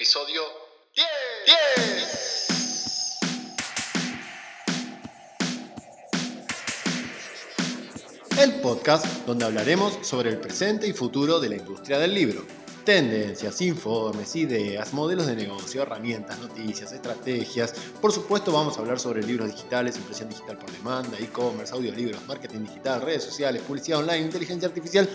episodio 10. 10. El podcast donde hablaremos sobre el presente y futuro de la industria del libro. Tendencias, informes, ideas, modelos de negocio, herramientas, noticias, estrategias. Por supuesto vamos a hablar sobre libros digitales, impresión digital por demanda, e-commerce, audiolibros, marketing digital, redes sociales, publicidad online, inteligencia artificial,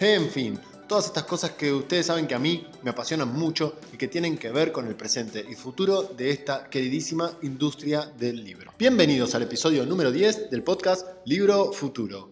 en fin, todas estas cosas que ustedes saben que a mí me apasionan mucho y que tienen que ver con el presente y futuro de esta queridísima industria del libro. Bienvenidos al episodio número 10 del podcast Libro Futuro.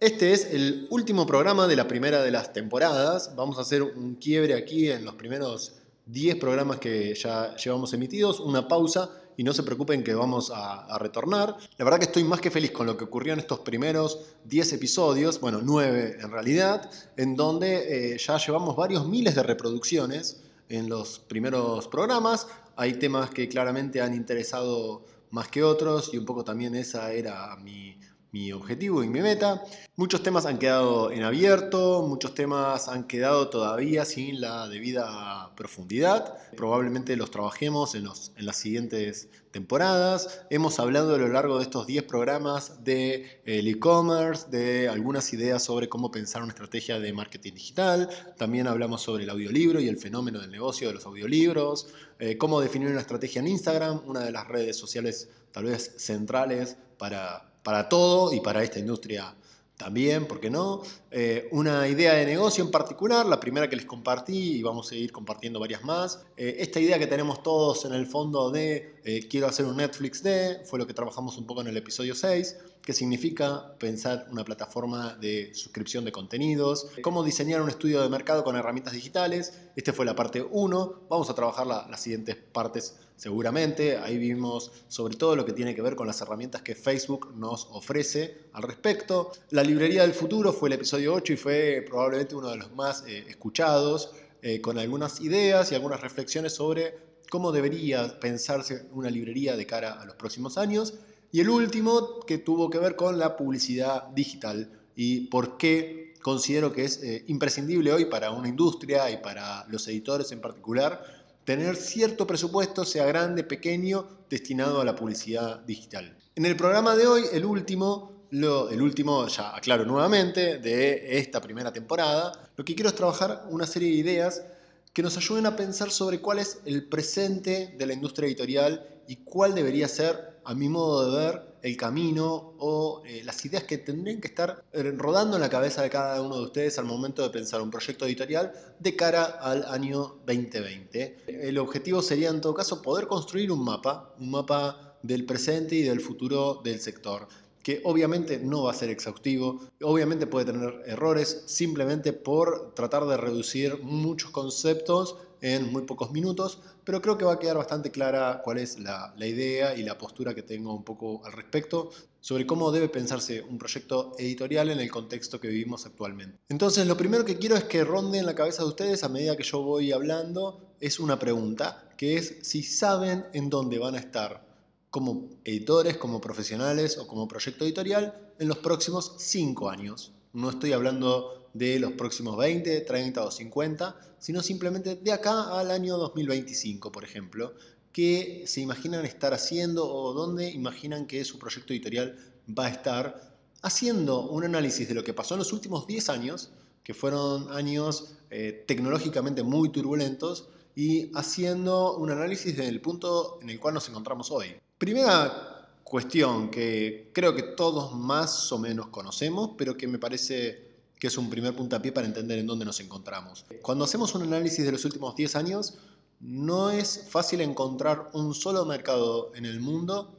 Este es el último programa de la primera de las temporadas. Vamos a hacer un quiebre aquí en los primeros 10 programas que ya llevamos emitidos, una pausa y no se preocupen que vamos a, retornar. La verdad que estoy más que feliz con lo que ocurrió en estos primeros 10 episodios, bueno, 9 en realidad, en donde eh, ya llevamos varios miles de reproducciones en los primeros programas. Hay temas que claramente han interesado más que otros y un poco también esa era mi mi objetivo y mi meta. Muchos temas han quedado en abierto, muchos temas han quedado todavía sin la debida profundidad. Probablemente los trabajemos en, los, en las siguientes temporadas. Hemos hablado a lo largo de estos 10 programas de el e-commerce, de algunas ideas sobre cómo pensar una estrategia de marketing digital. También hablamos sobre el audiolibro y el fenómeno del negocio de los audiolibros. Eh, cómo definir una estrategia en Instagram, una de las redes sociales tal vez centrales para para todo y para esta industria también, ¿por qué no? Eh, una idea de negocio en particular, la primera que les compartí y vamos a ir compartiendo varias más. Eh, esta idea que tenemos todos en el fondo de eh, quiero hacer un Netflix de, fue lo que trabajamos un poco en el episodio 6, que significa pensar una plataforma de suscripción de contenidos, cómo diseñar un estudio de mercado con herramientas digitales. Esta fue la parte 1, vamos a trabajar las siguientes partes seguramente. Ahí vimos sobre todo lo que tiene que ver con las herramientas que Facebook nos ofrece al respecto. La librería del futuro fue el episodio 8 y fue probablemente uno de los más eh, escuchados, eh, con algunas ideas y algunas reflexiones sobre cómo debería pensarse una librería de cara a los próximos años. Y el último que tuvo que ver con la publicidad digital y por qué considero que es eh, imprescindible hoy para una industria y para los editores en particular tener cierto presupuesto, sea grande, pequeño, destinado a la publicidad digital. En el programa de hoy, el último, lo, el último, ya aclaro nuevamente, de esta primera temporada, lo que quiero es trabajar una serie de ideas que nos ayuden a pensar sobre cuál es el presente de la industria editorial y cuál debería ser, a mi modo de ver, el camino o eh, las ideas que tendrían que estar eh, rodando en la cabeza de cada uno de ustedes al momento de pensar un proyecto editorial de cara al año 2020. El objetivo sería en todo caso poder construir un mapa, un mapa del presente y del futuro del sector que obviamente no va a ser exhaustivo, obviamente puede tener errores simplemente por tratar de reducir muchos conceptos en muy pocos minutos, pero creo que va a quedar bastante clara cuál es la, idea y la postura que tengo un poco al respecto sobre cómo debe pensarse un proyecto editorial en el contexto que vivimos actualmente. Entonces, lo primero que quiero es que ronde en la cabeza de ustedes a medida que yo voy hablando es una pregunta, que es si saben en dónde van a estar como editores, como profesionales o como proyecto editorial en los próximos cinco años. No estoy hablando de los próximos 20, 30 o 50, sino simplemente de acá al año 2025, por ejemplo, qué se imaginan estar haciendo o dónde imaginan que su proyecto editorial va a estar haciendo un análisis de lo que pasó en los últimos 10 años, que fueron años eh, tecnológicamente muy turbulentos, y haciendo un análisis del punto en el cual nos encontramos hoy. Primera cuestión que creo que todos más o menos conocemos, pero que me parece que es un primer puntapié para entender en dónde nos encontramos. Cuando hacemos un análisis de los últimos 10 años, no es fácil encontrar un solo mercado en el mundo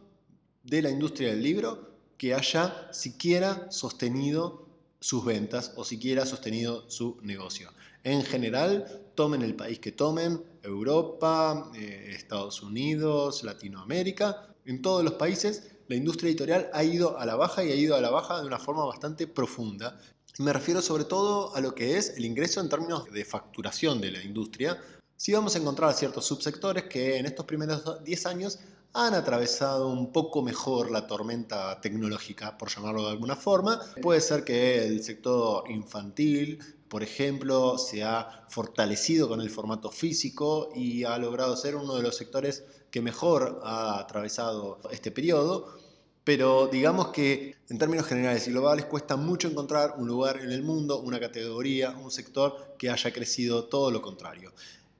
de la industria del libro que haya siquiera sostenido sus ventas o siquiera sostenido su negocio. En general, tomen el país que tomen, Europa, eh, Estados Unidos, Latinoamérica, en todos los países la industria editorial ha ido a la baja y ha ido a la baja de una forma bastante profunda. Me refiero sobre todo a lo que es el ingreso en términos de facturación de la industria. Sí vamos a encontrar ciertos subsectores que en estos primeros 10 años han atravesado un poco mejor la tormenta tecnológica, por llamarlo de alguna forma. Puede ser que el sector infantil, por ejemplo, se ha fortalecido con el formato físico y ha logrado ser uno de los sectores que mejor ha atravesado este periodo. Pero digamos que en términos generales y globales cuesta mucho encontrar un lugar en el mundo, una categoría, un sector que haya crecido todo lo contrario.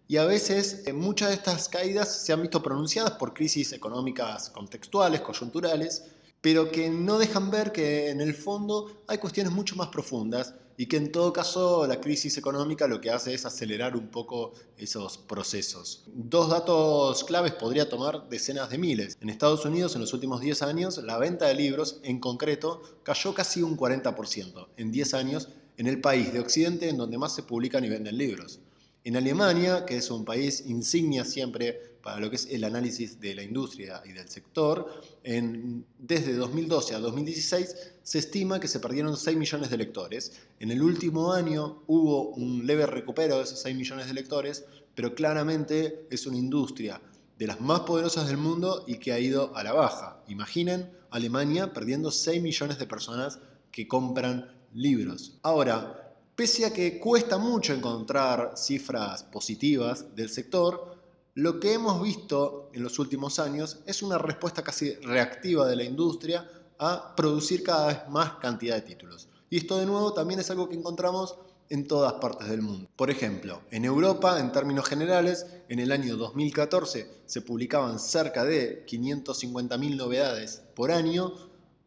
Y a veces eh, muchas de estas caídas se han visto pronunciadas por crisis económicas contextuales, coyunturales, pero que no dejan ver que en el fondo hay cuestiones mucho más profundas y que en todo caso la crisis económica lo que hace es acelerar un poco esos procesos. Dos datos claves podría tomar decenas de miles. En Estados Unidos en los últimos 10 años la venta de libros en concreto cayó casi un 40% en 10 años en el país de Occidente en donde más se publican y venden libros. En Alemania, que es un país insignia siempre para lo que es el análisis de la industria y del sector, desde 2012 a 2016 se estima que se perdieron 6 millones de lectores. En el último año hubo un leve recupero de esos 6 millones de lectores, pero claramente es una industria de las más poderosas del mundo y que ha ido a la baja. Imaginen Alemania perdiendo 6 millones de personas que compran libros. Ahora, Pese a que cuesta mucho encontrar cifras positivas del sector, lo que hemos visto en los últimos años es una respuesta casi reactiva de la industria a producir cada vez más cantidad de títulos. Y esto de nuevo también es algo que encontramos en todas partes del mundo. Por ejemplo, en Europa, en términos generales, en el año 2014 se publicaban cerca de 550.000 novedades por año,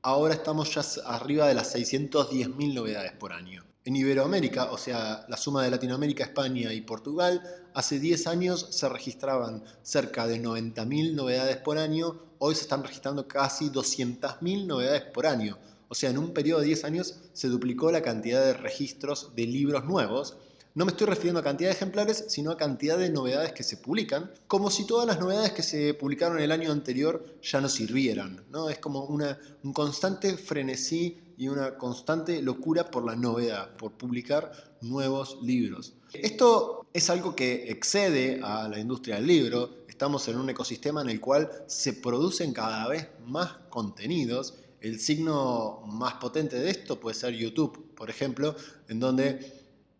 ahora estamos ya arriba de las 610.000 novedades por año. En Iberoamérica, o sea, la suma de Latinoamérica, España y Portugal, hace 10 años se registraban cerca de 90.000 novedades por año, hoy se están registrando casi 200.000 novedades por año. O sea, en un periodo de 10 años se duplicó la cantidad de registros de libros nuevos no me estoy refiriendo a cantidad de ejemplares, sino a cantidad de novedades que se publican, como si todas las novedades que se publicaron el año anterior ya no sirvieran. ¿no? Es como una, un constante frenesí y una constante locura por la novedad, por publicar nuevos libros. Esto es algo que excede a la industria del libro. Estamos en un ecosistema en el cual se producen cada vez más contenidos. El signo más potente de esto puede ser YouTube, por ejemplo, en donde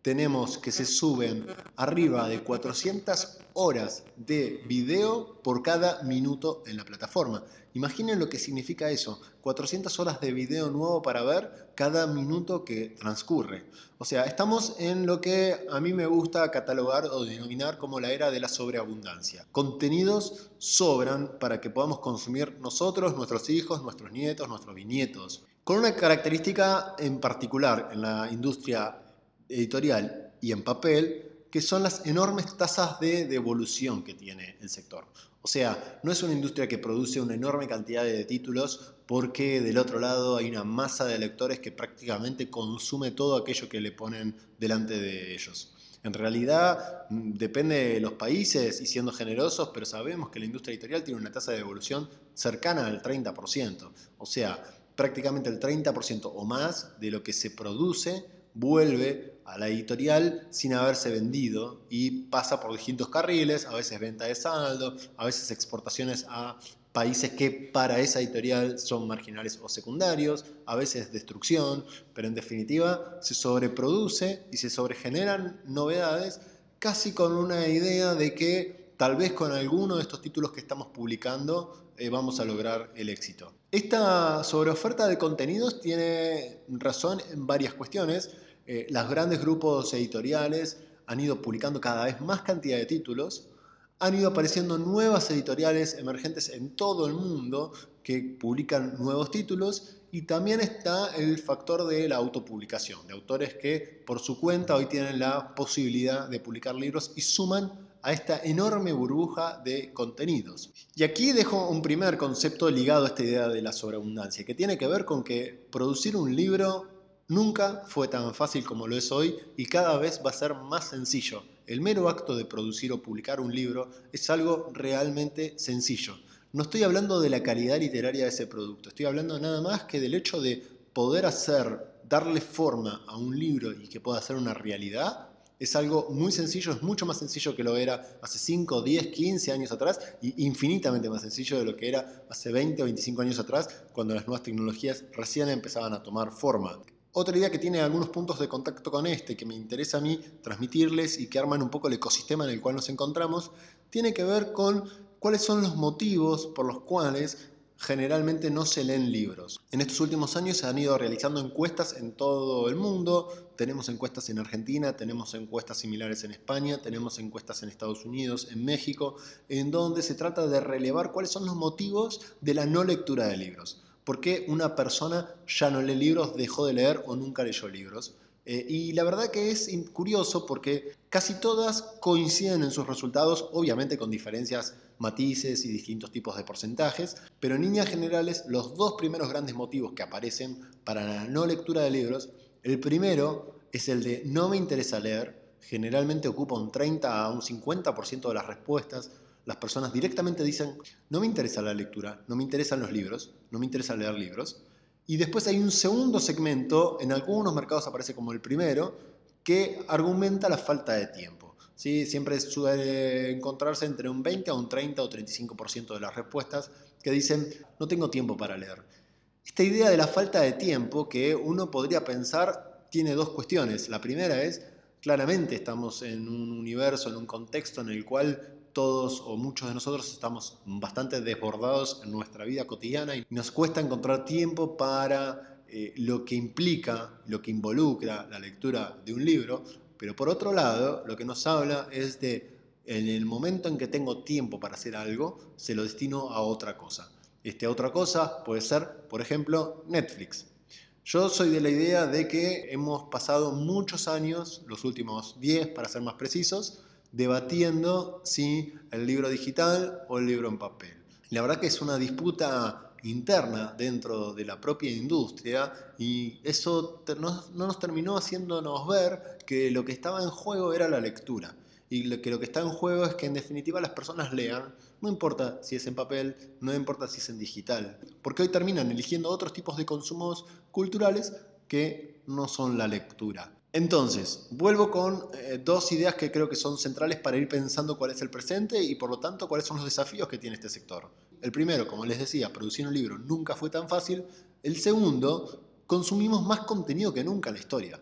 tenemos que se suben arriba de 400 horas de video por cada minuto en la plataforma. Imaginen lo que significa eso, 400 horas de video nuevo para ver cada minuto que transcurre. O sea, estamos en lo que a mí me gusta catalogar o denominar como la era de la sobreabundancia. Contenidos sobran para que podamos consumir nosotros, nuestros hijos, nuestros nietos, nuestros bisnietos. Con una característica en particular en la industria editorial y en papel, que son las enormes tasas de devolución que tiene el sector. O sea, no es una industria que produce una enorme cantidad de títulos porque del otro lado hay una masa de lectores que prácticamente consume todo aquello que le ponen delante de ellos. En realidad mm, depende de los países y siendo generosos, pero sabemos que la industria editorial tiene una tasa de devolución cercana al 30%. O sea, prácticamente el 30% o más de lo que se produce vuelve a la editorial sin haberse vendido y pasa por distintos carriles, a veces venta de saldo, a veces exportaciones a países que para esa editorial son marginales o secundarios, a veces destrucción, pero en definitiva se sobreproduce y se sobregeneran novedades casi con una idea de que tal vez con alguno de estos títulos que estamos publicando eh, vamos a lograr el éxito. Esta sobreoferta de contenidos tiene razón en varias cuestiones. Eh, los grandes grupos editoriales han ido publicando cada vez más cantidad de títulos, han ido apareciendo nuevas editoriales emergentes en todo el mundo que publican nuevos títulos y también está el factor de la autopublicación, de autores que por su cuenta hoy tienen la posibilidad de publicar libros y suman a esta enorme burbuja de contenidos. Y aquí dejo un primer concepto ligado a esta idea de la sobreabundancia, que tiene que ver con que producir un libro Nunca fue tan fácil como lo es hoy y cada vez va a ser más sencillo. El mero acto de producir o publicar un libro es algo realmente sencillo. No estoy hablando de la calidad literaria de ese producto, estoy hablando nada más que del hecho de poder hacer, darle forma a un libro y que pueda ser una realidad, es algo muy sencillo, es mucho más sencillo que lo era hace 5, 10, 15 años atrás y infinitamente más sencillo de lo que era hace 20 o 25 años atrás cuando las nuevas tecnologías recién empezaban a tomar forma. Otra idea que tiene algunos puntos de contacto con este, que me interesa a mí transmitirles y que arman un poco el ecosistema en el cual nos encontramos, tiene que ver con cuáles son los motivos por los cuales generalmente no se leen libros. En estos últimos años se han ido realizando encuestas en todo el mundo. Tenemos encuestas en Argentina, tenemos encuestas similares en España, tenemos encuestas en Estados Unidos, en México, en donde se trata de relevar cuáles son los motivos de la no lectura de libros. ¿Por qué una persona ya no lee libros, dejó de leer o nunca leyó libros? Eh, y la verdad que es curioso porque casi todas coinciden en sus resultados, obviamente con diferencias, matices y distintos tipos de porcentajes, pero en líneas generales los dos primeros grandes motivos que aparecen para la no lectura de libros, el primero es el de no me interesa leer, generalmente ocupa un 30 a un 50% de las respuestas, las personas directamente dicen, no me interesa la lectura, no me interesan los libros, no me interesa leer libros. Y después hay un segundo segmento, en algunos mercados aparece como el primero, que argumenta la falta de tiempo. ¿sí? Siempre suele encontrarse entre un 20 a un 30 o 35% de las respuestas que dicen, no tengo tiempo para leer. Esta idea de la falta de tiempo que uno podría pensar tiene dos cuestiones. La primera es, claramente estamos en un universo, en un contexto en el cual todos o muchos de nosotros estamos bastante desbordados en nuestra vida cotidiana y nos cuesta encontrar tiempo para eh, lo que implica, lo que involucra la lectura de un libro, pero por otro lado, lo que nos habla es de en el momento en que tengo tiempo para hacer algo, se lo destino a otra cosa. Esta otra cosa puede ser, por ejemplo, Netflix. Yo soy de la idea de que hemos pasado muchos años, los últimos 10 para ser más precisos, debatiendo si el libro digital o el libro en papel. La verdad que es una disputa interna dentro de la propia industria y eso no, nos terminó haciéndonos ver que lo que estaba en juego era la lectura y que lo que está en juego es que en definitiva las personas lean, no importa si es en papel, no importa si es en digital, porque hoy terminan eligiendo otros tipos de consumos culturales que no son la lectura. Entonces, vuelvo con eh, dos ideas que creo que son centrales para ir pensando cuál es el presente y por lo tanto cuáles son los desafíos que tiene este sector. El primero, como les decía, producir un libro nunca fue tan fácil. El segundo, consumimos más contenido que nunca en la historia.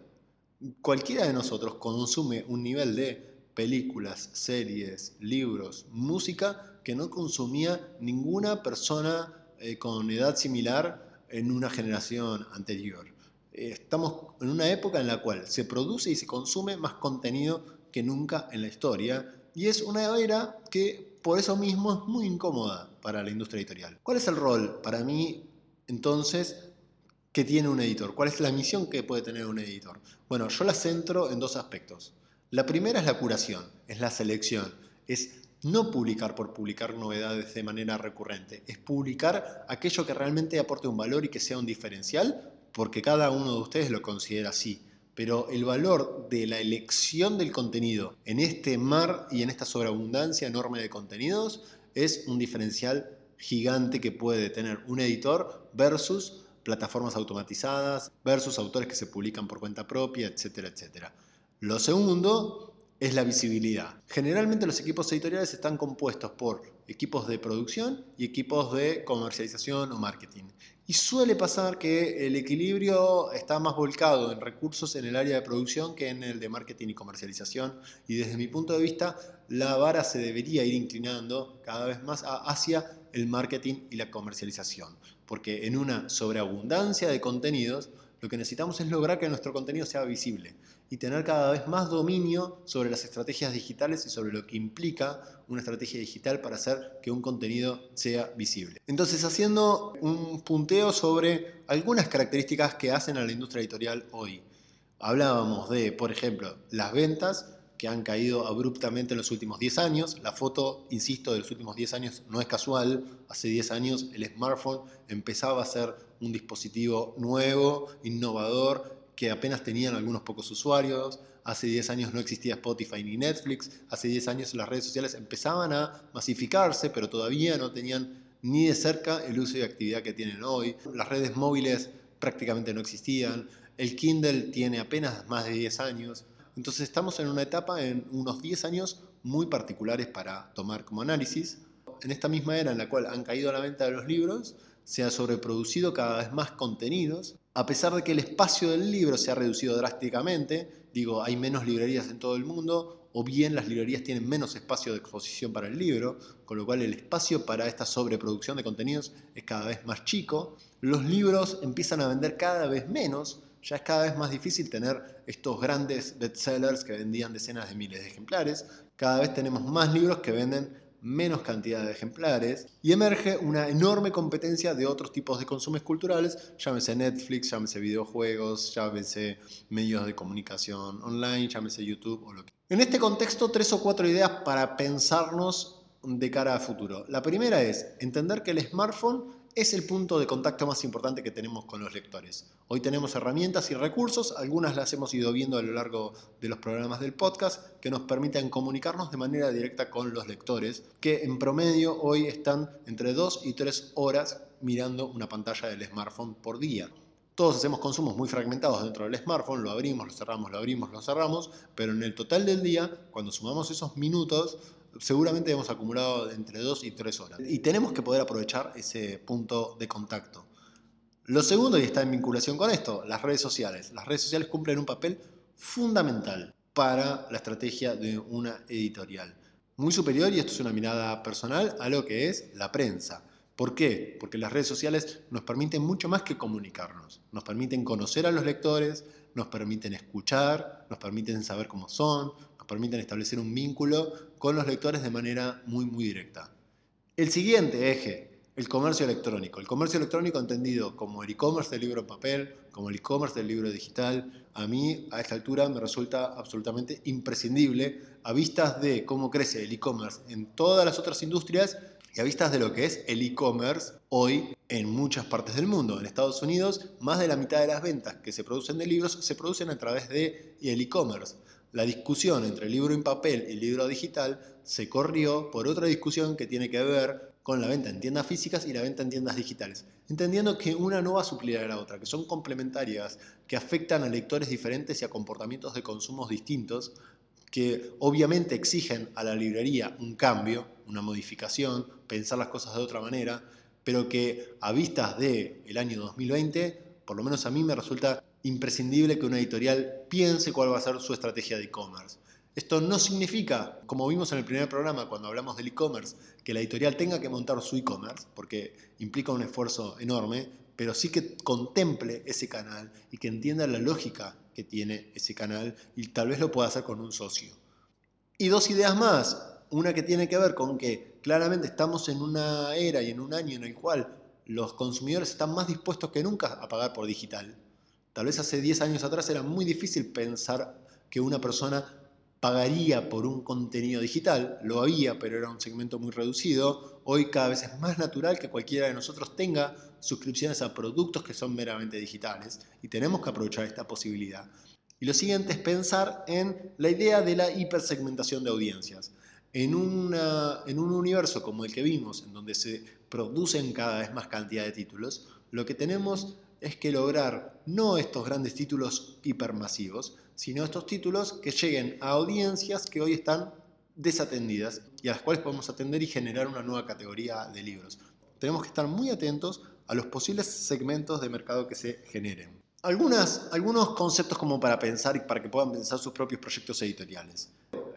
Cualquiera de nosotros consume un nivel de películas, series, libros, música que no consumía ninguna persona eh, con edad similar en una generación anterior estamos en una época en la cual se produce y se consume más contenido que nunca en la historia y es una era que por eso mismo es muy incómoda para la industria editorial. ¿Cuál es el rol para mí entonces que tiene un editor? ¿Cuál es la misión que puede tener un editor? Bueno, yo la centro en dos aspectos. La primera es la curación, es la selección, es no publicar por publicar novedades de manera recurrente, es publicar aquello que realmente aporte un valor y que sea un diferencial porque cada uno de ustedes lo considera así. Pero el valor de la elección del contenido en este mar y en esta sobreabundancia enorme de contenidos es un diferencial gigante que puede tener un editor versus plataformas automatizadas, versus autores que se publican por cuenta propia, etcétera, etcétera. Lo segundo es la visibilidad. Generalmente los equipos editoriales están compuestos por equipos de producción y equipos de comercialización o marketing. Y suele pasar que el equilibrio está más volcado en recursos en el área de producción que en el de marketing y comercialización. Y desde mi punto de vista, la vara se debería ir inclinando cada vez más hacia el marketing y la comercialización. Porque en una sobreabundancia de contenidos, lo que necesitamos es lograr que nuestro contenido sea visible y tener cada vez más dominio sobre las estrategias digitales y sobre lo que implica una estrategia digital para hacer que un contenido sea visible. Entonces, haciendo un punteo sobre algunas características que hacen a la industria editorial hoy. Hablábamos de, por ejemplo, las ventas que han caído abruptamente en los últimos 10 años. La foto, insisto, de los últimos 10 años no es casual. Hace 10 años el smartphone empezaba a ser un dispositivo nuevo, innovador, que apenas tenían algunos pocos usuarios. Hace 10 años no existía Spotify ni Netflix. Hace 10 años las redes sociales empezaban a masificarse, pero todavía no tenían ni de cerca el uso y actividad que tienen hoy. Las redes móviles prácticamente no existían. El Kindle tiene apenas más de 10 años. Entonces estamos en una etapa, en unos 10 años muy particulares para tomar como análisis. En esta misma era en la cual han caído la venta de los libros, se ha sobreproducido cada vez más contenidos A pesar de que el espacio del libro se ha reducido drásticamente, digo, hay menos librerías en todo el mundo, o bien las librerías tienen menos espacio de exposición para el libro, con lo cual el espacio para esta sobreproducción de contenidos es cada vez más chico. Los libros empiezan a vender cada vez menos, ya es cada vez más difícil tener estos grandes bestsellers que vendían decenas de miles de ejemplares. Cada vez tenemos más libros que venden menos cantidad de ejemplares y emerge una enorme competencia de otros tipos de consumos culturales, llámese Netflix, llámese videojuegos, llámese medios de comunicación online, llámese YouTube o lo que. En este contexto, tres o cuatro ideas para pensarnos de cara a futuro. La primera es entender que el smartphone es el punto de contacto más importante que tenemos con los lectores. Hoy tenemos herramientas y recursos, algunas las hemos ido viendo a lo largo de los programas del podcast, que nos permiten comunicarnos de manera directa con los lectores, que en promedio hoy están entre 2 y 3 horas mirando una pantalla del smartphone por día. Todos hacemos consumos muy fragmentados dentro del smartphone, lo abrimos, lo cerramos, lo abrimos, lo cerramos, pero en el total del día, cuando sumamos esos minutos, seguramente hemos acumulado entre 2 y 3 horas. Y tenemos que poder aprovechar ese punto de contacto. Lo segundo, y está en vinculación con esto, las redes sociales. Las redes sociales cumplen un papel fundamental para la estrategia de una editorial. Muy superior, y esto es una mirada personal, a lo que es la prensa. ¿Por qué? Porque las redes sociales nos permiten mucho más que comunicarnos. Nos permiten conocer a los lectores, nos permiten escuchar, nos permiten saber cómo son, permiten establecer un vínculo con los lectores de manera muy, muy directa. El siguiente eje, el comercio electrónico. El comercio electrónico entendido como el e-commerce del libro papel, como el e-commerce del libro digital, a mí a esta altura me resulta absolutamente imprescindible a vistas de cómo crece el e-commerce en todas las otras industrias y a vistas de lo que es el e-commerce hoy en muchas partes del mundo. En Estados Unidos, más de la mitad de las ventas que se producen de libros se producen a través de el e-commerce. La discusión entre libro en papel y libro digital se corrió por otra discusión que tiene que ver con la venta en tiendas físicas y la venta en tiendas digitales, entendiendo que una no va a suplir a la otra, que son complementarias, que afectan a lectores diferentes y a comportamientos de consumos distintos, que obviamente exigen a la librería un cambio, una modificación, pensar las cosas de otra manera, pero que a vistas del el año 2020, por lo menos a mí me resulta imprescindible que una editorial piense cuál va a ser su estrategia de e-commerce. Esto no significa, como vimos en el primer programa cuando hablamos del e-commerce, que la editorial tenga que montar su e-commerce, porque implica un esfuerzo enorme, pero sí que contemple ese canal y que entienda la lógica que tiene ese canal y tal vez lo pueda hacer con un socio. Y dos ideas más. Una que tiene que ver con que claramente estamos en una era y en un año en el cual los consumidores están más dispuestos que nunca a pagar por digital. Tal vez hace 10 años atrás era muy difícil pensar que una persona pagaría por un contenido digital, lo había, pero era un segmento muy reducido. Hoy cada vez es más natural que cualquiera de nosotros tenga suscripciones a productos que son meramente digitales y tenemos que aprovechar esta posibilidad. Y lo siguiente es pensar en la idea de la hipersegmentación de audiencias. En, en un universo como el que vimos, en donde se producen cada vez más cantidad de títulos, lo que tenemos es que lograr no estos grandes títulos hipermasivos, sino estos títulos que lleguen a audiencias que hoy están desatendidas y a las cuales podemos atender y generar una nueva categoría de libros. Tenemos que estar muy atentos a los posibles segmentos de mercado que se generen. Algunas, algunos conceptos como para pensar y para que puedan pensar sus propios proyectos editoriales.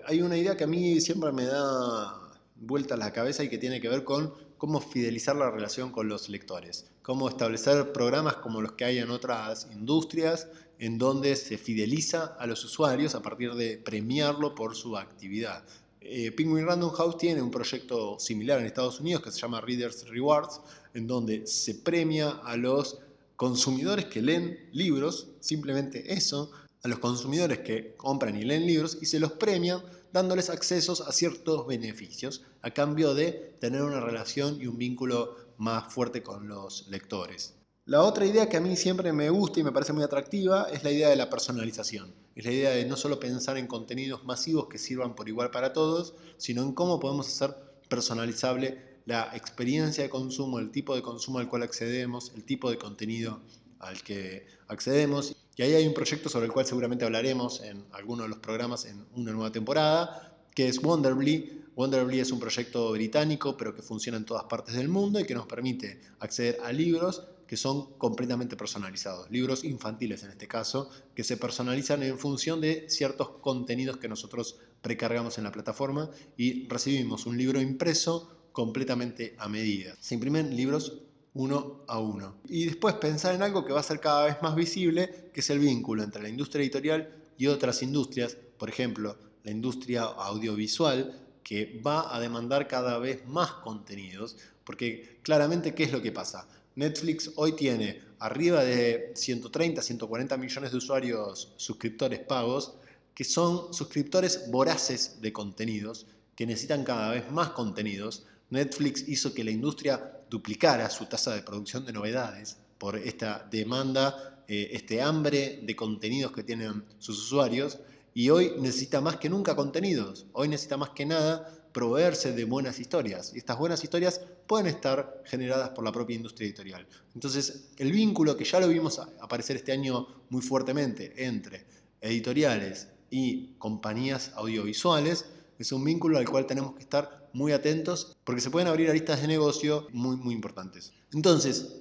Hay una idea que a mí siempre me da vuelta a la cabeza y que tiene que ver con cómo fidelizar la relación con los lectores, cómo establecer programas como los que hay en otras industrias, en donde se fideliza a los usuarios a partir de premiarlo por su actividad. Eh, Penguin Random House tiene un proyecto similar en Estados Unidos que se llama Readers Rewards, en donde se premia a los consumidores que leen libros, simplemente eso, a los consumidores que compran y leen libros y se los premian dándoles accesos a ciertos beneficios a cambio de tener una relación y un vínculo más fuerte con los lectores. La otra idea que a mí siempre me gusta y me parece muy atractiva es la idea de la personalización. Es la idea de no solo pensar en contenidos masivos que sirvan por igual para todos, sino en cómo podemos hacer personalizable la experiencia de consumo, el tipo de consumo al cual accedemos, el tipo de contenido al que accedemos y ahí hay un proyecto sobre el cual seguramente hablaremos en alguno de los programas en una nueva temporada, que es Wonderbly. Wonderbly es un proyecto británico, pero que funciona en todas partes del mundo y que nos permite acceder a libros que son completamente personalizados, libros infantiles en este caso, que se personalizan en función de ciertos contenidos que nosotros precargamos en la plataforma y recibimos un libro impreso completamente a medida. Se imprimen libros uno a uno. Y después pensar en algo que va a ser cada vez más visible, que es el vínculo entre la industria editorial y otras industrias, por ejemplo, la industria audiovisual, que va a demandar cada vez más contenidos, porque claramente, ¿qué es lo que pasa? Netflix hoy tiene arriba de 130, 140 millones de usuarios suscriptores pagos, que son suscriptores voraces de contenidos, que necesitan cada vez más contenidos. Netflix hizo que la industria duplicara su tasa de producción de novedades por esta demanda, eh, este hambre de contenidos que tienen sus usuarios, y hoy necesita más que nunca contenidos, hoy necesita más que nada proveerse de buenas historias. Y estas buenas historias pueden estar generadas por la propia industria editorial. Entonces, el vínculo que ya lo vimos aparecer este año muy fuertemente entre editoriales y compañías audiovisuales, es un vínculo al cual tenemos que estar muy atentos porque se pueden abrir aristas de negocio muy, muy importantes. Entonces,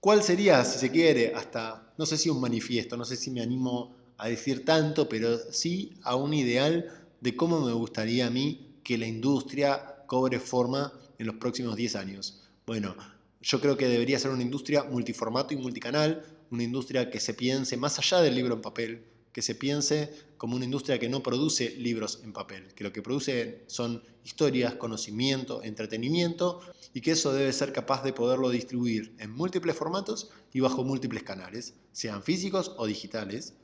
¿cuál sería, si se quiere, hasta, no sé si un manifiesto, no sé si me animo a decir tanto, pero sí a un ideal de cómo me gustaría a mí que la industria cobre forma en los próximos 10 años? Bueno, yo creo que debería ser una industria multiformato y multicanal, una industria que se piense más allá del libro en papel, que se piense como una industria que no produce libros en papel, que lo que produce son historias, conocimiento, entretenimiento y que eso debe ser capaz de poderlo distribuir en múltiples formatos y bajo múltiples canales, sean físicos o digitales.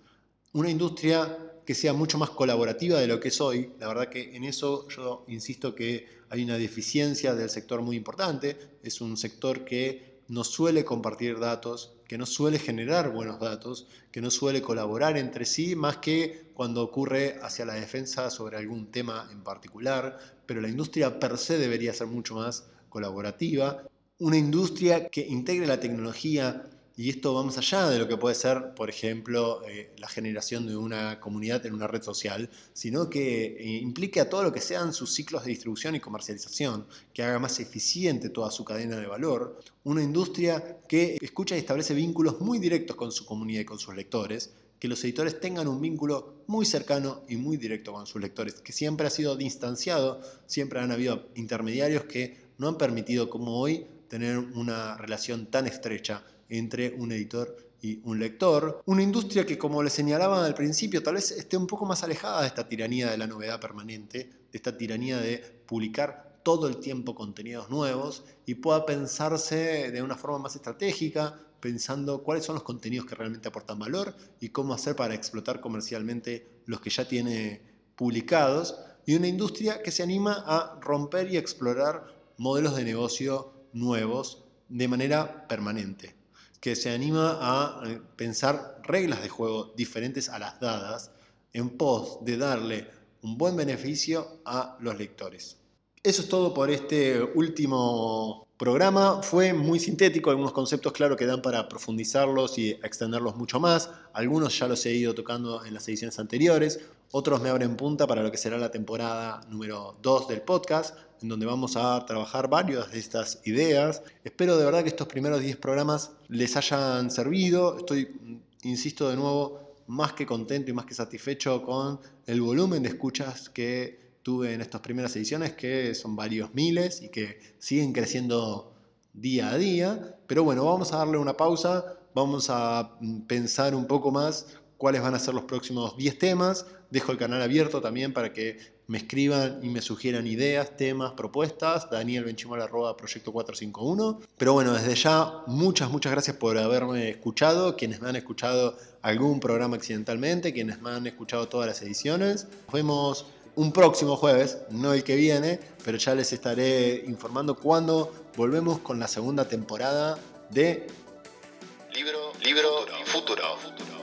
Una industria que sea mucho más colaborativa de lo que es hoy. La verdad que en eso yo insisto que hay una deficiencia del sector muy importante. Es un sector que no suele compartir datos, que no suele generar buenos datos, que no suele colaborar entre sí, más que cuando ocurre hacia la defensa sobre algún tema en particular. Pero la industria per se debería ser mucho más colaborativa. Una industria que integre la tecnología y esto va más allá de lo que puede ser, por ejemplo, eh, la generación de una comunidad en una red social, sino que eh, implique a todo lo que sean sus ciclos de distribución y comercialización, que haga más eficiente toda su cadena de valor. Una industria que escucha y establece vínculos muy directos con su comunidad y con sus lectores, que los editores tengan un vínculo muy cercano y muy directo con sus lectores, que siempre ha sido distanciado, siempre han habido intermediarios que no han permitido como hoy tener una relación tan estrecha entre un editor y un lector. Una industria que, como le señalaba al principio, tal vez esté un poco más alejada de esta tiranía de la novedad permanente, de esta tiranía de publicar todo el tiempo contenidos nuevos y pueda pensarse de una forma más estratégica, pensando cuáles son los contenidos que realmente aportan valor y cómo hacer para explotar comercialmente los que ya tiene publicados. Y una industria que se anima a romper y explorar modelos de negocio nuevos de manera permanente que se anima a eh, pensar reglas de juego diferentes a las dadas en pos de darle un buen beneficio a los lectores. Eso es todo por este último programa. Fue muy sintético, algunos conceptos claro que dan para profundizarlos y extenderlos mucho más. Algunos ya los he ido tocando en las ediciones anteriores, otros me abren punta para lo que será la temporada número 2 del podcast en donde vamos a trabajar varias de estas ideas. Espero de verdad que estos primeros 10 programas les hayan servido. Estoy, insisto de nuevo, más que contento y más que satisfecho con el volumen de escuchas que tuve en estas primeras ediciones, que son varios miles y que siguen creciendo día a día. Pero bueno, vamos a darle una pausa, vamos a pensar un poco más cuáles van a ser los próximos 10 temas. Dejo el canal abierto también para que me escriban y me sugieran ideas, temas, propuestas. Daniel Benchimol arroba proyecto 451. Pero bueno, desde ya, muchas, muchas gracias por haberme escuchado. Quienes me han escuchado algún programa accidentalmente, quienes me han escuchado todas las ediciones. Nos vemos un próximo jueves, no el que viene, pero ya les estaré informando cuando volvemos con la segunda temporada de Libro, Libro Futuro. Futuro.